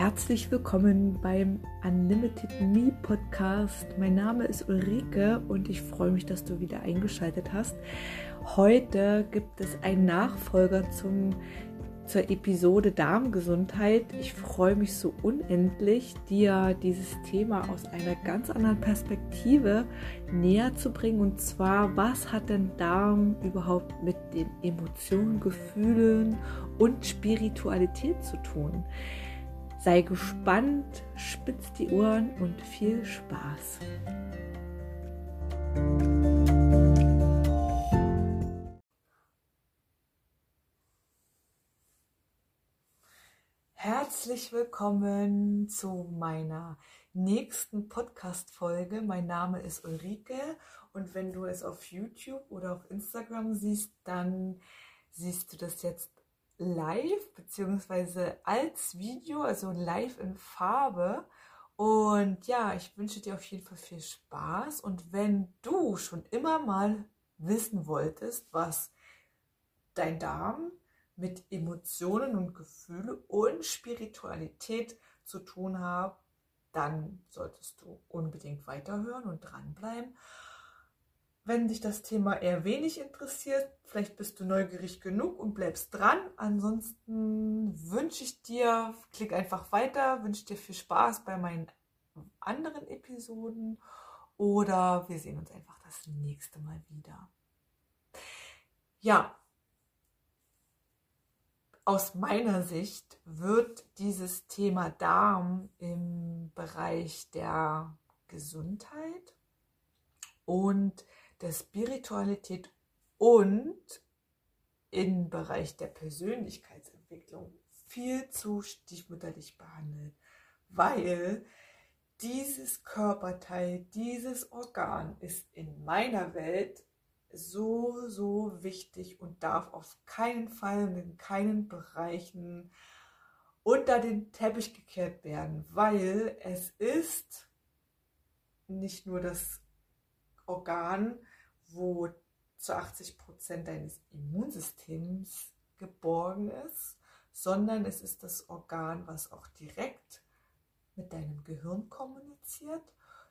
Herzlich willkommen beim Unlimited Me Podcast. Mein Name ist Ulrike und ich freue mich, dass du wieder eingeschaltet hast. Heute gibt es einen Nachfolger zum, zur Episode Darmgesundheit. Ich freue mich so unendlich, dir dieses Thema aus einer ganz anderen Perspektive näher zu bringen. Und zwar, was hat denn Darm überhaupt mit den Emotionen, Gefühlen und Spiritualität zu tun? Sei gespannt, spitz die Ohren und viel Spaß. Herzlich willkommen zu meiner nächsten Podcast-Folge. Mein Name ist Ulrike und wenn du es auf YouTube oder auf Instagram siehst, dann siehst du das jetzt live beziehungsweise als Video, also live in Farbe. Und ja, ich wünsche dir auf jeden Fall viel Spaß. Und wenn du schon immer mal wissen wolltest, was dein Darm mit Emotionen und Gefühle und Spiritualität zu tun hat, dann solltest du unbedingt weiterhören und dranbleiben. Wenn dich das Thema eher wenig interessiert, vielleicht bist du neugierig genug und bleibst dran. Ansonsten wünsche ich dir, klick einfach weiter, wünsche dir viel Spaß bei meinen anderen Episoden oder wir sehen uns einfach das nächste Mal wieder. Ja, aus meiner Sicht wird dieses Thema Darm im Bereich der Gesundheit und der Spiritualität und im Bereich der Persönlichkeitsentwicklung viel zu stiefmütterlich behandelt, weil dieses Körperteil, dieses Organ ist in meiner Welt so, so wichtig und darf auf keinen Fall und in keinen Bereichen unter den Teppich gekehrt werden, weil es ist nicht nur das Organ, wo zu 80 Prozent deines Immunsystems geborgen ist, sondern es ist das Organ, was auch direkt mit deinem Gehirn kommuniziert.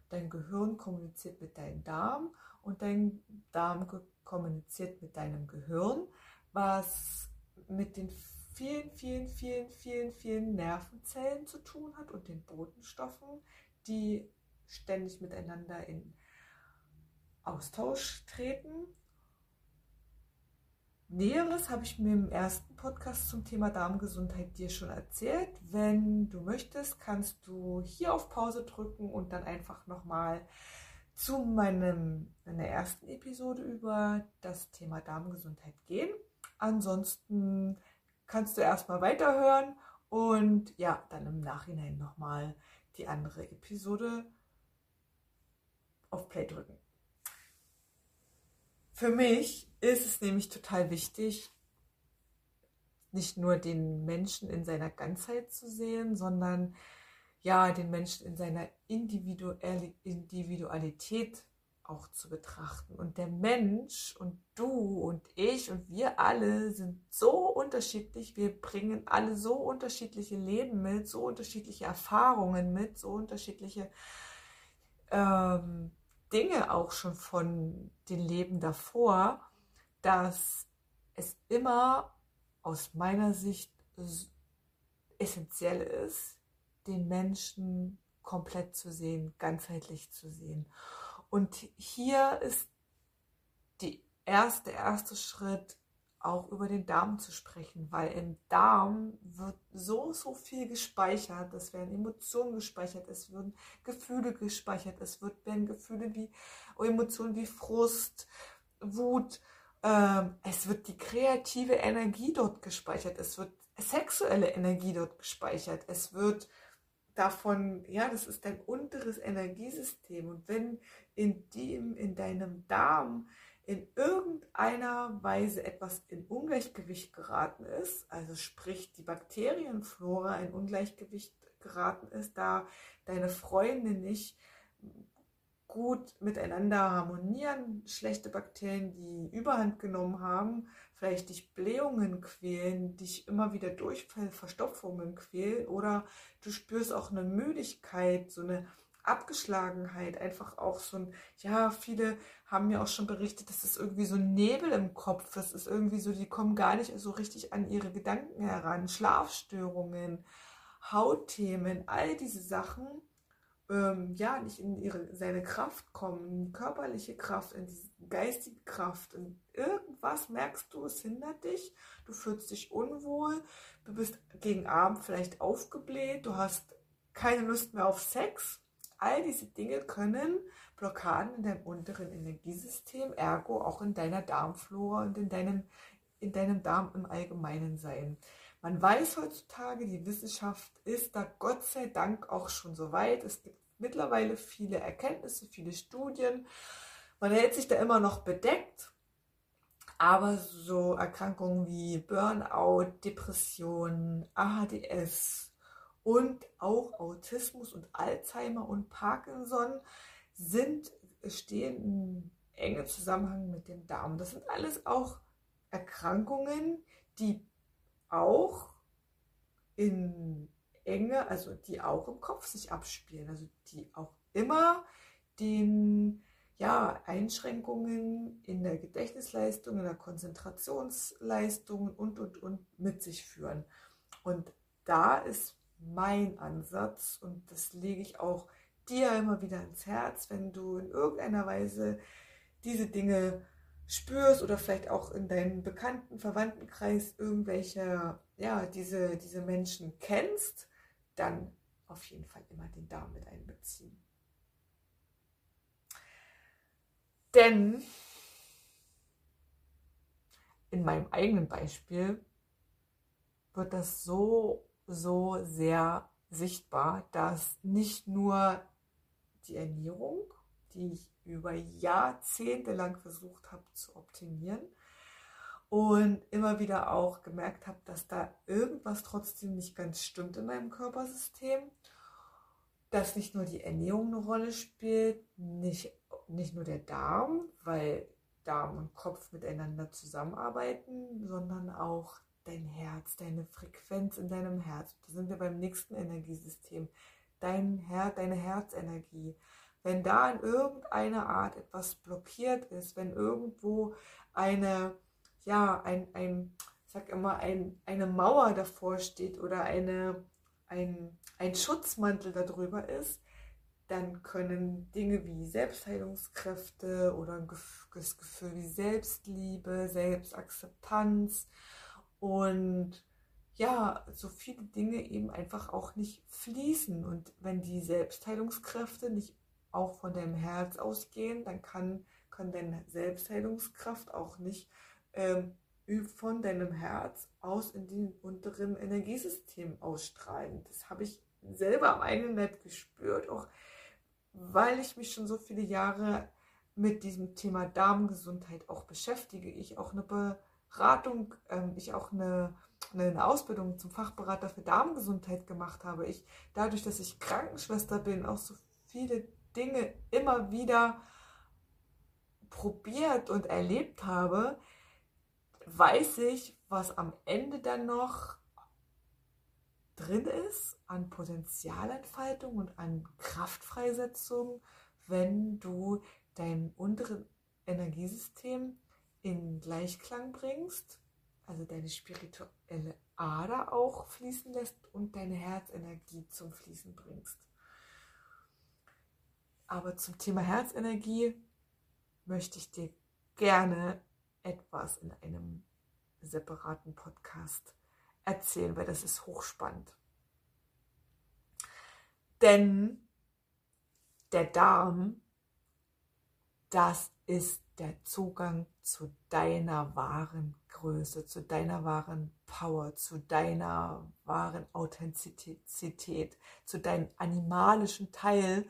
Dein Gehirn kommuniziert mit deinem Darm und dein Darm kommuniziert mit deinem Gehirn, was mit den vielen, vielen, vielen, vielen, vielen Nervenzellen zu tun hat und den Botenstoffen, die ständig miteinander in Austausch treten. Näheres habe ich mir im ersten Podcast zum Thema Darmgesundheit dir schon erzählt. Wenn du möchtest, kannst du hier auf Pause drücken und dann einfach nochmal zu meinem, meiner ersten Episode über das Thema Darmgesundheit gehen. Ansonsten kannst du erstmal weiterhören und ja, dann im Nachhinein nochmal die andere Episode auf Play drücken. Für mich ist es nämlich total wichtig, nicht nur den Menschen in seiner Ganzheit zu sehen, sondern ja, den Menschen in seiner Individualität auch zu betrachten. Und der Mensch und du und ich und wir alle sind so unterschiedlich. Wir bringen alle so unterschiedliche Leben mit, so unterschiedliche Erfahrungen mit, so unterschiedliche ähm, Dinge auch schon von den Leben davor, dass es immer aus meiner Sicht essentiell ist, den Menschen komplett zu sehen, ganzheitlich zu sehen. Und hier ist die erste, erste Schritt, auch über den Darm zu sprechen, weil im Darm wird so, so viel gespeichert. Es werden Emotionen gespeichert, es werden Gefühle gespeichert, es werden Gefühle wie Emotionen wie Frust, Wut, ähm, es wird die kreative Energie dort gespeichert, es wird sexuelle Energie dort gespeichert, es wird davon, ja, das ist dein unteres Energiesystem. Und wenn in dem, in deinem Darm in irgendeiner Weise etwas in Ungleichgewicht geraten ist, also sprich die Bakterienflora in Ungleichgewicht geraten ist, da deine Freunde nicht gut miteinander harmonieren. Schlechte Bakterien, die Überhand genommen haben, vielleicht dich Blähungen quälen, dich immer wieder Durchfall, Verstopfungen quälen oder du spürst auch eine Müdigkeit, so eine Abgeschlagenheit, einfach auch so ein, ja, viele haben mir auch schon berichtet, das ist irgendwie so ein Nebel im Kopf, das ist irgendwie so, die kommen gar nicht so richtig an ihre Gedanken heran, Schlafstörungen, Hautthemen, all diese Sachen, ähm, ja, nicht in ihre, seine Kraft kommen, körperliche Kraft, in geistige Kraft, und irgendwas merkst du, es hindert dich, du fühlst dich unwohl, du bist gegen Abend vielleicht aufgebläht, du hast keine Lust mehr auf Sex, All diese Dinge können Blockaden in deinem unteren Energiesystem, ergo auch in deiner Darmflora und in deinem, in deinem Darm im Allgemeinen sein. Man weiß heutzutage, die Wissenschaft ist da Gott sei Dank auch schon so weit. Es gibt mittlerweile viele Erkenntnisse, viele Studien. Man hält sich da immer noch bedeckt, aber so Erkrankungen wie Burnout, Depression, AHDS, und auch Autismus und Alzheimer und Parkinson sind, stehen in engem Zusammenhang mit dem Darm. Das sind alles auch Erkrankungen, die auch in Enge, also die auch im Kopf sich abspielen, also die auch immer den ja, Einschränkungen in der Gedächtnisleistung, in der Konzentrationsleistung und, und, und mit sich führen. Und da ist mein Ansatz und das lege ich auch dir immer wieder ins Herz, wenn du in irgendeiner Weise diese Dinge spürst oder vielleicht auch in deinem bekannten Verwandtenkreis irgendwelche, ja, diese, diese Menschen kennst, dann auf jeden Fall immer den Darm mit einbeziehen. Denn in meinem eigenen Beispiel wird das so so sehr sichtbar, dass nicht nur die Ernährung, die ich über Jahrzehnte lang versucht habe zu optimieren und immer wieder auch gemerkt habe, dass da irgendwas trotzdem nicht ganz stimmt in meinem Körpersystem, dass nicht nur die Ernährung eine Rolle spielt, nicht, nicht nur der Darm, weil Darm und Kopf miteinander zusammenarbeiten, sondern auch dein Herz, deine Frequenz in deinem Herz. Da sind wir beim nächsten Energiesystem. Dein Herz, deine Herzenergie. Wenn da in irgendeiner Art etwas blockiert ist, wenn irgendwo eine, ja, ein, ein ich sag immer, ein, eine Mauer davor steht oder eine, ein, ein Schutzmantel darüber ist, dann können Dinge wie Selbstheilungskräfte oder das Gefühl wie Selbstliebe, Selbstakzeptanz und ja, so viele Dinge eben einfach auch nicht fließen. Und wenn die Selbstheilungskräfte nicht auch von deinem Herz ausgehen, dann kann, kann deine Selbstheilungskraft auch nicht ähm, von deinem Herz aus in den unteren Energiesystem ausstrahlen. Das habe ich selber am eigenen Leib gespürt, auch weil ich mich schon so viele Jahre mit diesem Thema Darmgesundheit auch beschäftige. Ich auch eine Beratung, ähm, ich auch eine, eine Ausbildung zum Fachberater für Darmgesundheit gemacht habe. Ich dadurch, dass ich Krankenschwester bin, auch so viele Dinge immer wieder probiert und erlebt habe, weiß ich, was am Ende dann noch drin ist an Potenzialentfaltung und an Kraftfreisetzung, wenn du dein unteres Energiesystem in Gleichklang bringst, also deine spirituelle Ader auch fließen lässt und deine Herzenergie zum Fließen bringst. Aber zum Thema Herzenergie möchte ich dir gerne etwas in einem separaten Podcast erzählen, weil das ist hochspannend. Denn der Darm, das ist der Zugang zu deiner wahren Größe, zu deiner wahren Power, zu deiner wahren Authentizität, zu deinem animalischen Teil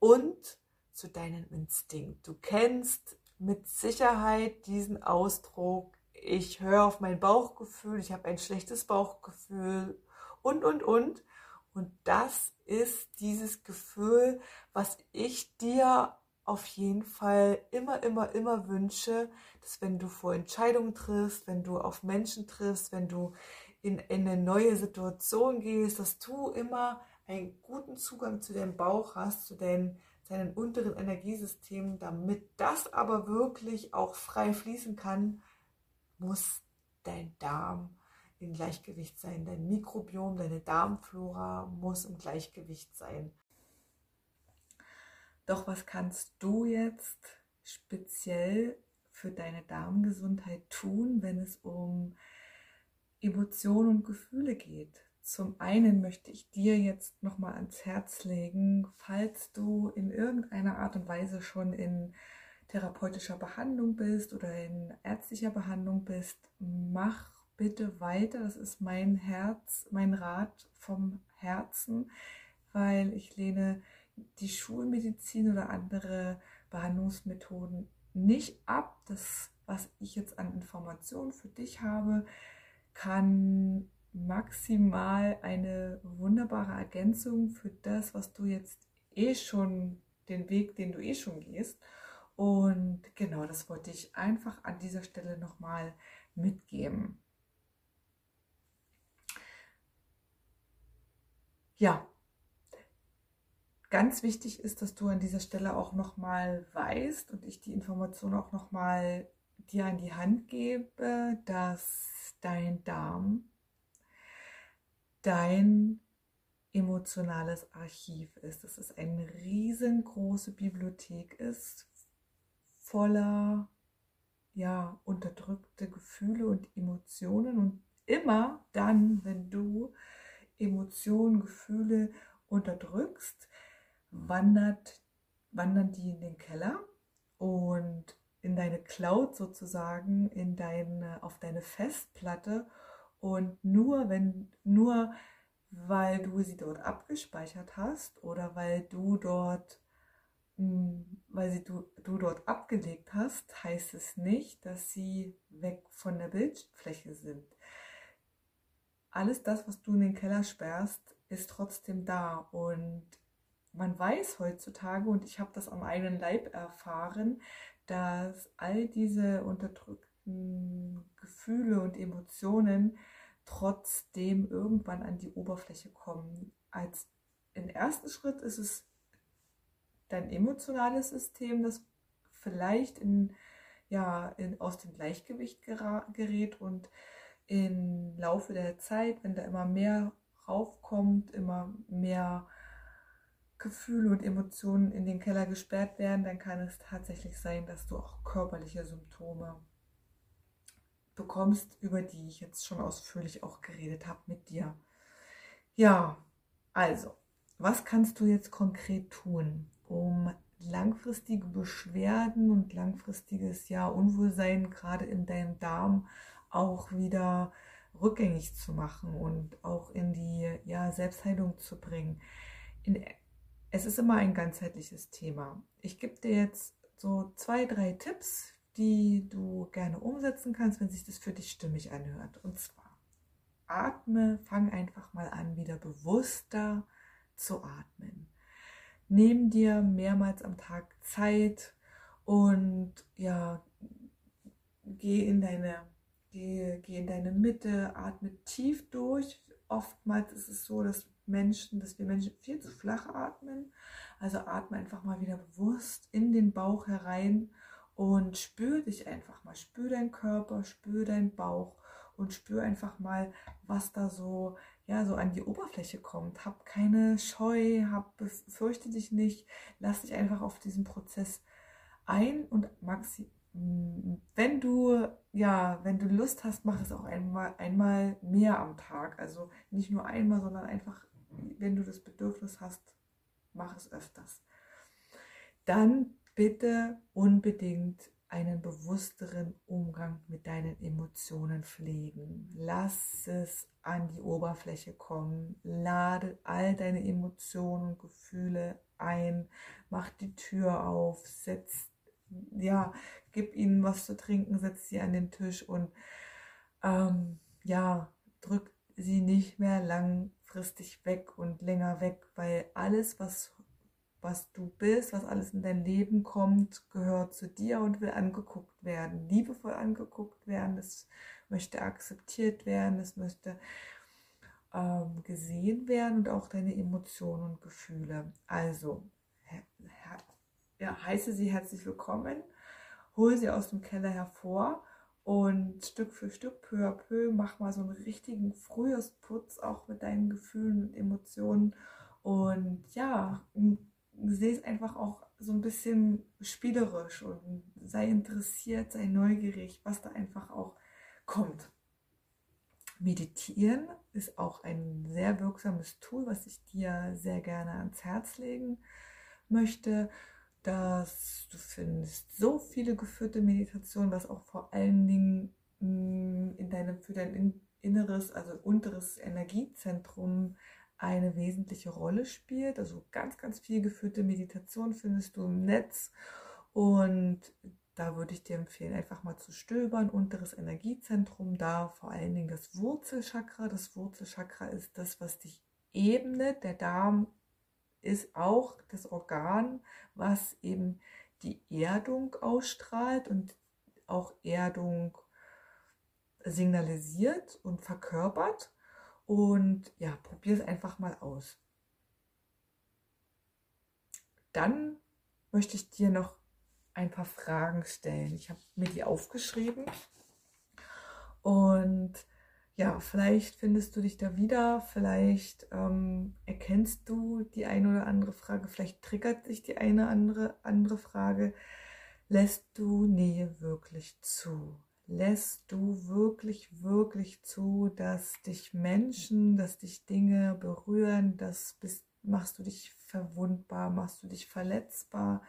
und zu deinem Instinkt. Du kennst mit Sicherheit diesen Ausdruck, ich höre auf mein Bauchgefühl, ich habe ein schlechtes Bauchgefühl und, und, und. Und das ist dieses Gefühl, was ich dir auf jeden Fall immer, immer, immer wünsche, dass wenn du vor Entscheidungen triffst, wenn du auf Menschen triffst, wenn du in, in eine neue Situation gehst, dass du immer einen guten Zugang zu deinem Bauch hast, zu deinen, deinen unteren Energiesystemen, damit das aber wirklich auch frei fließen kann, muss dein Darm in Gleichgewicht sein, dein Mikrobiom, deine Darmflora muss im Gleichgewicht sein. Doch was kannst du jetzt speziell für deine Darmgesundheit tun, wenn es um Emotionen und Gefühle geht? Zum einen möchte ich dir jetzt nochmal ans Herz legen, falls du in irgendeiner Art und Weise schon in therapeutischer Behandlung bist oder in ärztlicher Behandlung bist, mach bitte weiter. Das ist mein Herz, mein Rat vom Herzen, weil ich lehne die Schulmedizin oder andere Behandlungsmethoden nicht ab. Das, was ich jetzt an Informationen für dich habe, kann maximal eine wunderbare Ergänzung für das, was du jetzt eh schon, den Weg, den du eh schon gehst. Und genau, das wollte ich einfach an dieser Stelle nochmal mitgeben. Ja, Ganz wichtig ist, dass du an dieser Stelle auch nochmal weißt und ich die Information auch nochmal dir an die Hand gebe, dass dein Darm dein emotionales Archiv ist. Dass es eine riesengroße Bibliothek ist, voller ja, unterdrückte Gefühle und Emotionen. Und immer dann, wenn du Emotionen, Gefühle unterdrückst, wandert, wandern die in den Keller und in deine Cloud sozusagen, in deine, auf deine Festplatte. Und nur wenn, nur weil du sie dort abgespeichert hast oder weil du dort, hm, weil sie du, du dort abgelegt hast, heißt es nicht, dass sie weg von der Bildfläche sind. Alles das, was du in den Keller sperrst, ist trotzdem da und man weiß heutzutage, und ich habe das am eigenen Leib erfahren, dass all diese unterdrückten Gefühle und Emotionen trotzdem irgendwann an die Oberfläche kommen. Als im ersten Schritt ist es dein emotionales System, das vielleicht in, ja, in, aus dem Gleichgewicht gerät und im Laufe der Zeit, wenn da immer mehr raufkommt, immer mehr Gefühle und Emotionen in den Keller gesperrt werden, dann kann es tatsächlich sein, dass du auch körperliche Symptome bekommst, über die ich jetzt schon ausführlich auch geredet habe mit dir. Ja, also, was kannst du jetzt konkret tun, um langfristige Beschwerden und langfristiges ja Unwohlsein gerade in deinem Darm auch wieder rückgängig zu machen und auch in die ja, Selbstheilung zu bringen. In es ist immer ein ganzheitliches Thema. Ich gebe dir jetzt so zwei, drei Tipps, die du gerne umsetzen kannst, wenn sich das für dich stimmig anhört. Und zwar, atme, fang einfach mal an, wieder bewusster zu atmen. Nimm dir mehrmals am Tag Zeit und ja, geh in deine, geh, geh in deine Mitte, atme tief durch. Oftmals ist es so, dass Menschen, dass wir Menschen viel zu flach atmen. Also atme einfach mal wieder bewusst in den Bauch herein und spür dich einfach mal. Spür deinen Körper, spür deinen Bauch und spür einfach mal, was da so, ja, so an die Oberfläche kommt. Hab keine Scheu, hab, fürchte dich nicht. Lass dich einfach auf diesen Prozess ein und maxi wenn du ja, wenn du Lust hast, mach es auch einmal, einmal mehr am Tag. Also nicht nur einmal, sondern einfach wenn du das Bedürfnis hast, mach es öfters. Dann bitte unbedingt einen bewussteren Umgang mit deinen Emotionen pflegen. Lass es an die Oberfläche kommen. Lade all deine Emotionen und Gefühle ein. Mach die Tür auf. Setz, ja, gib ihnen was zu trinken. Setz sie an den Tisch und ähm, ja, drück sie nicht mehr lang langfristig weg und länger weg, weil alles, was, was du bist, was alles in dein Leben kommt, gehört zu dir und will angeguckt werden, liebevoll angeguckt werden. Es möchte akzeptiert werden, es möchte ähm, gesehen werden und auch deine Emotionen und Gefühle. Also, ja, heiße sie herzlich willkommen, hol sie aus dem Keller hervor und Stück für Stück, peu à peu, mach mal so einen richtigen Frühjahrsputz auch mit deinen Gefühlen und Emotionen. Und ja, sehe es einfach auch so ein bisschen spielerisch und sei interessiert, sei neugierig, was da einfach auch kommt. Meditieren ist auch ein sehr wirksames Tool, was ich dir sehr gerne ans Herz legen möchte dass du findest so viele geführte Meditationen, was auch vor allen Dingen mm, in deinem, für dein inneres, also unteres Energiezentrum eine wesentliche Rolle spielt. Also ganz, ganz viel geführte Meditation findest du im Netz und da würde ich dir empfehlen, einfach mal zu stöbern. Unteres Energiezentrum, da vor allen Dingen das Wurzelchakra. Das Wurzelchakra ist das, was dich ebnet. Der Darm ist auch das Organ, was eben die Erdung ausstrahlt und auch Erdung signalisiert und verkörpert. Und ja, probier es einfach mal aus. Dann möchte ich dir noch ein paar Fragen stellen. Ich habe mir die aufgeschrieben und ja, vielleicht findest du dich da wieder, vielleicht ähm, erkennst du die eine oder andere Frage, vielleicht triggert sich die eine andere andere Frage. Lässt du Nähe wirklich zu? Lässt du wirklich, wirklich zu, dass dich Menschen, dass dich Dinge berühren, dass bist, machst du dich verwundbar, machst du dich verletzbar?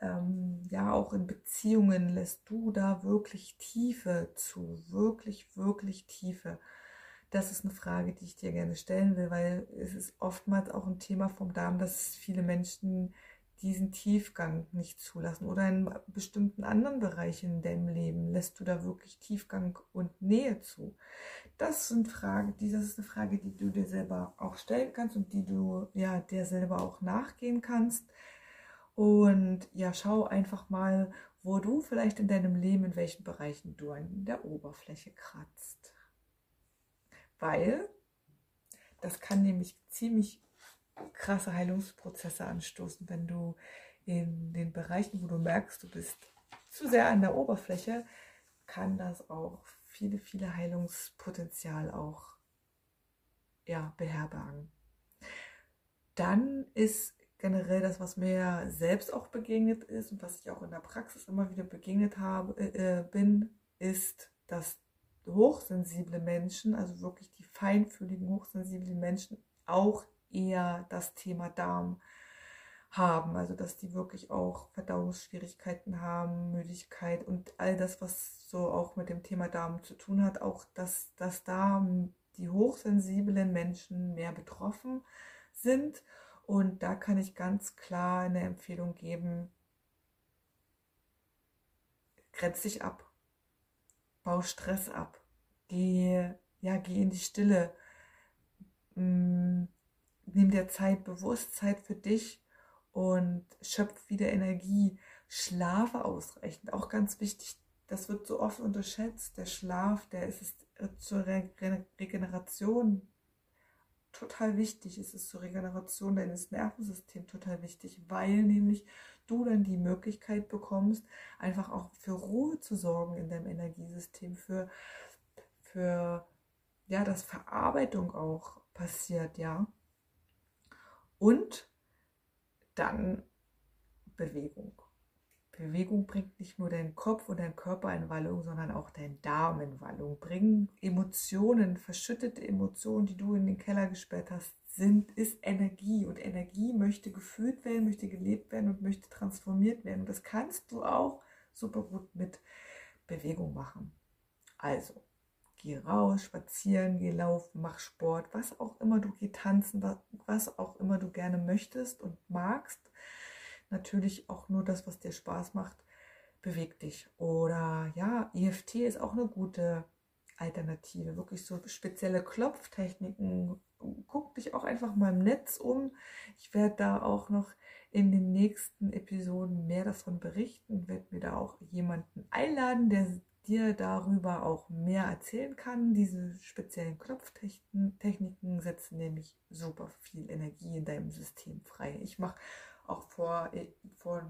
Ähm, ja auch in Beziehungen lässt du da wirklich Tiefe zu, wirklich, wirklich Tiefe? Das ist eine Frage, die ich dir gerne stellen will, weil es ist oftmals auch ein Thema vom Darm, dass viele Menschen diesen Tiefgang nicht zulassen oder in bestimmten anderen Bereichen in deinem Leben lässt du da wirklich Tiefgang und Nähe zu. Das sind Fragen, das ist eine Frage, die du dir selber auch stellen kannst und die du ja dir selber auch nachgehen kannst. Und ja, schau einfach mal, wo du vielleicht in deinem Leben, in welchen Bereichen du an der Oberfläche kratzt. Weil das kann nämlich ziemlich krasse Heilungsprozesse anstoßen, wenn du in den Bereichen, wo du merkst, du bist zu sehr an der Oberfläche, kann das auch viele, viele Heilungspotenzial auch ja, beherbergen. Dann ist generell das, was mir selbst auch begegnet ist und was ich auch in der Praxis immer wieder begegnet habe, äh, äh, bin, ist, dass hochsensible Menschen, also wirklich die feinfühligen, hochsensiblen Menschen, auch eher das Thema Darm haben. Also dass die wirklich auch Verdauungsschwierigkeiten haben, Müdigkeit und all das, was so auch mit dem Thema Darm zu tun hat, auch dass, dass da die hochsensiblen Menschen mehr betroffen sind und da kann ich ganz klar eine Empfehlung geben, grenz dich ab, bau Stress ab, geh, ja, geh in die Stille, mm, nimm dir Zeit, bewusst Zeit für dich und schöpf wieder Energie, schlafe ausreichend, auch ganz wichtig, das wird so oft unterschätzt, der Schlaf, der ist es zur Regeneration total wichtig. Es ist zur Regeneration deines Nervensystems total wichtig, weil nämlich du dann die Möglichkeit bekommst, einfach auch für Ruhe zu sorgen in deinem Energiesystem, für, für ja, dass Verarbeitung auch passiert, ja. Und dann Bewegung. Bewegung bringt nicht nur deinen Kopf und deinen Körper in Wallung, sondern auch deinen Darm in Wallung. Bringen Emotionen, verschüttete Emotionen, die du in den Keller gesperrt hast, sind, ist Energie. Und Energie möchte gefühlt werden, möchte gelebt werden und möchte transformiert werden. Und das kannst du auch super gut mit Bewegung machen. Also, geh raus, spazieren, geh laufen, mach Sport, was auch immer du, geh tanzen, was auch immer du gerne möchtest und magst natürlich auch nur das, was dir Spaß macht, bewegt dich. Oder ja, EFT ist auch eine gute Alternative, wirklich so spezielle Klopftechniken. Guck dich auch einfach mal im Netz um. Ich werde da auch noch in den nächsten Episoden mehr davon berichten, werde mir da auch jemanden einladen, der dir darüber auch mehr erzählen kann. Diese speziellen Klopftechniken setzen nämlich super viel Energie in deinem System frei. Ich mache auch vor, äh, vor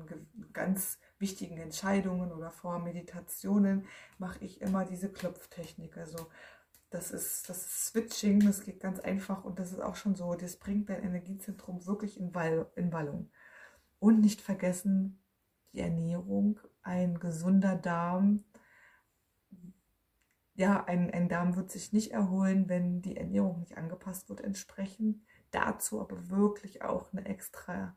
ganz wichtigen Entscheidungen oder vor Meditationen mache ich immer diese Klopftechnik. Also das ist das ist Switching, das geht ganz einfach und das ist auch schon so, das bringt dein Energiezentrum wirklich in, Wall, in Wallung. Und nicht vergessen, die Ernährung, ein gesunder Darm. Ja, ein, ein Darm wird sich nicht erholen, wenn die Ernährung nicht angepasst wird entsprechend. Dazu aber wirklich auch eine extra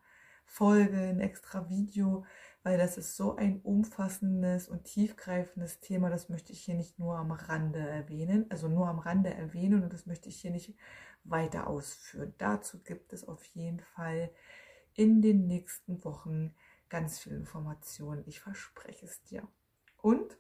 Folge, ein extra Video, weil das ist so ein umfassendes und tiefgreifendes Thema. Das möchte ich hier nicht nur am Rande erwähnen, also nur am Rande erwähnen und das möchte ich hier nicht weiter ausführen. Dazu gibt es auf jeden Fall in den nächsten Wochen ganz viel Informationen. Ich verspreche es dir. Und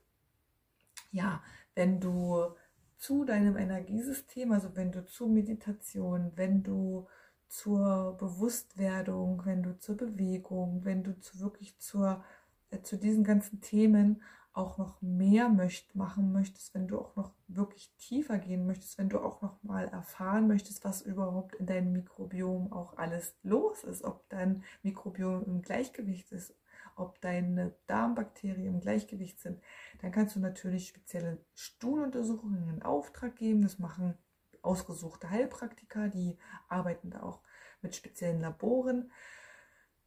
ja, wenn du zu deinem Energiesystem, also wenn du zu Meditation, wenn du zur Bewusstwerdung, wenn du zur Bewegung, wenn du zu wirklich zur, äh, zu diesen ganzen Themen auch noch mehr möcht, machen möchtest, wenn du auch noch wirklich tiefer gehen möchtest, wenn du auch noch mal erfahren möchtest, was überhaupt in deinem Mikrobiom auch alles los ist, ob dein Mikrobiom im Gleichgewicht ist, ob deine Darmbakterien im Gleichgewicht sind, dann kannst du natürlich spezielle Stuhluntersuchungen in Auftrag geben. Das machen ausgesuchte Heilpraktiker, die arbeiten da auch mit speziellen Laboren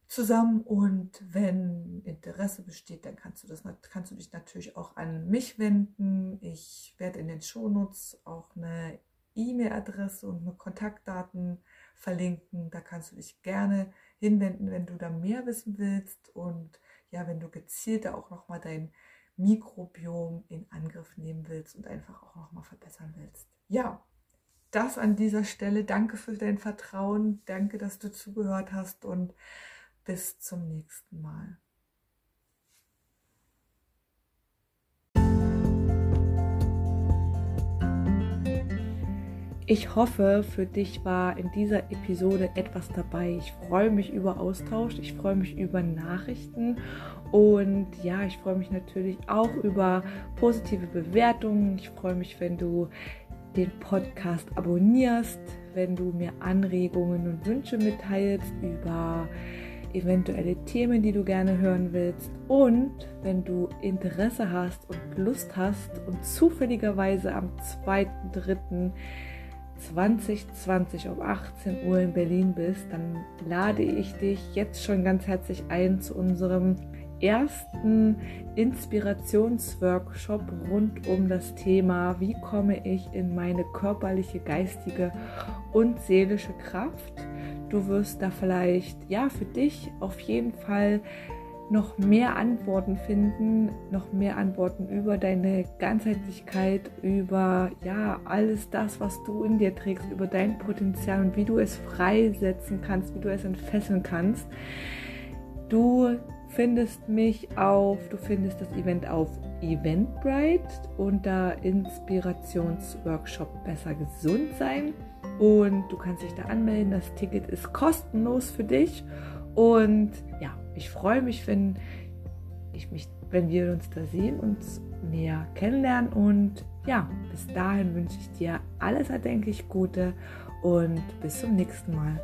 zusammen und wenn Interesse besteht, dann kannst du das kannst du dich natürlich auch an mich wenden. Ich werde in den Shownotes auch eine E-Mail-Adresse und eine Kontaktdaten verlinken. Da kannst du dich gerne hinwenden, wenn du da mehr wissen willst und ja, wenn du gezielter auch noch mal dein Mikrobiom in Angriff nehmen willst und einfach auch noch mal verbessern willst. Ja, das an dieser Stelle. Danke für dein Vertrauen. Danke, dass du zugehört hast und bis zum nächsten Mal. Ich hoffe, für dich war in dieser Episode etwas dabei. Ich freue mich über Austausch, ich freue mich über Nachrichten und ja, ich freue mich natürlich auch über positive Bewertungen. Ich freue mich, wenn du den Podcast abonnierst, wenn du mir Anregungen und Wünsche mitteilst über eventuelle Themen, die du gerne hören willst. Und wenn du Interesse hast und Lust hast und zufälligerweise am 2.3.2020 um 18 Uhr in Berlin bist, dann lade ich dich jetzt schon ganz herzlich ein zu unserem ersten Inspirationsworkshop rund um das Thema, wie komme ich in meine körperliche, geistige und seelische Kraft. Du wirst da vielleicht, ja, für dich auf jeden Fall noch mehr Antworten finden, noch mehr Antworten über deine Ganzheitlichkeit, über ja, alles das, was du in dir trägst, über dein Potenzial und wie du es freisetzen kannst, wie du es entfesseln kannst. Du findest mich auf, du findest das Event auf Eventbrite unter Inspirationsworkshop Besser Gesund sein. Und du kannst dich da anmelden. Das Ticket ist kostenlos für dich. Und ja, ich freue mich, wenn ich mich, wenn wir uns da sehen, uns näher kennenlernen. Und ja, bis dahin wünsche ich dir alles erdenklich Gute und bis zum nächsten Mal.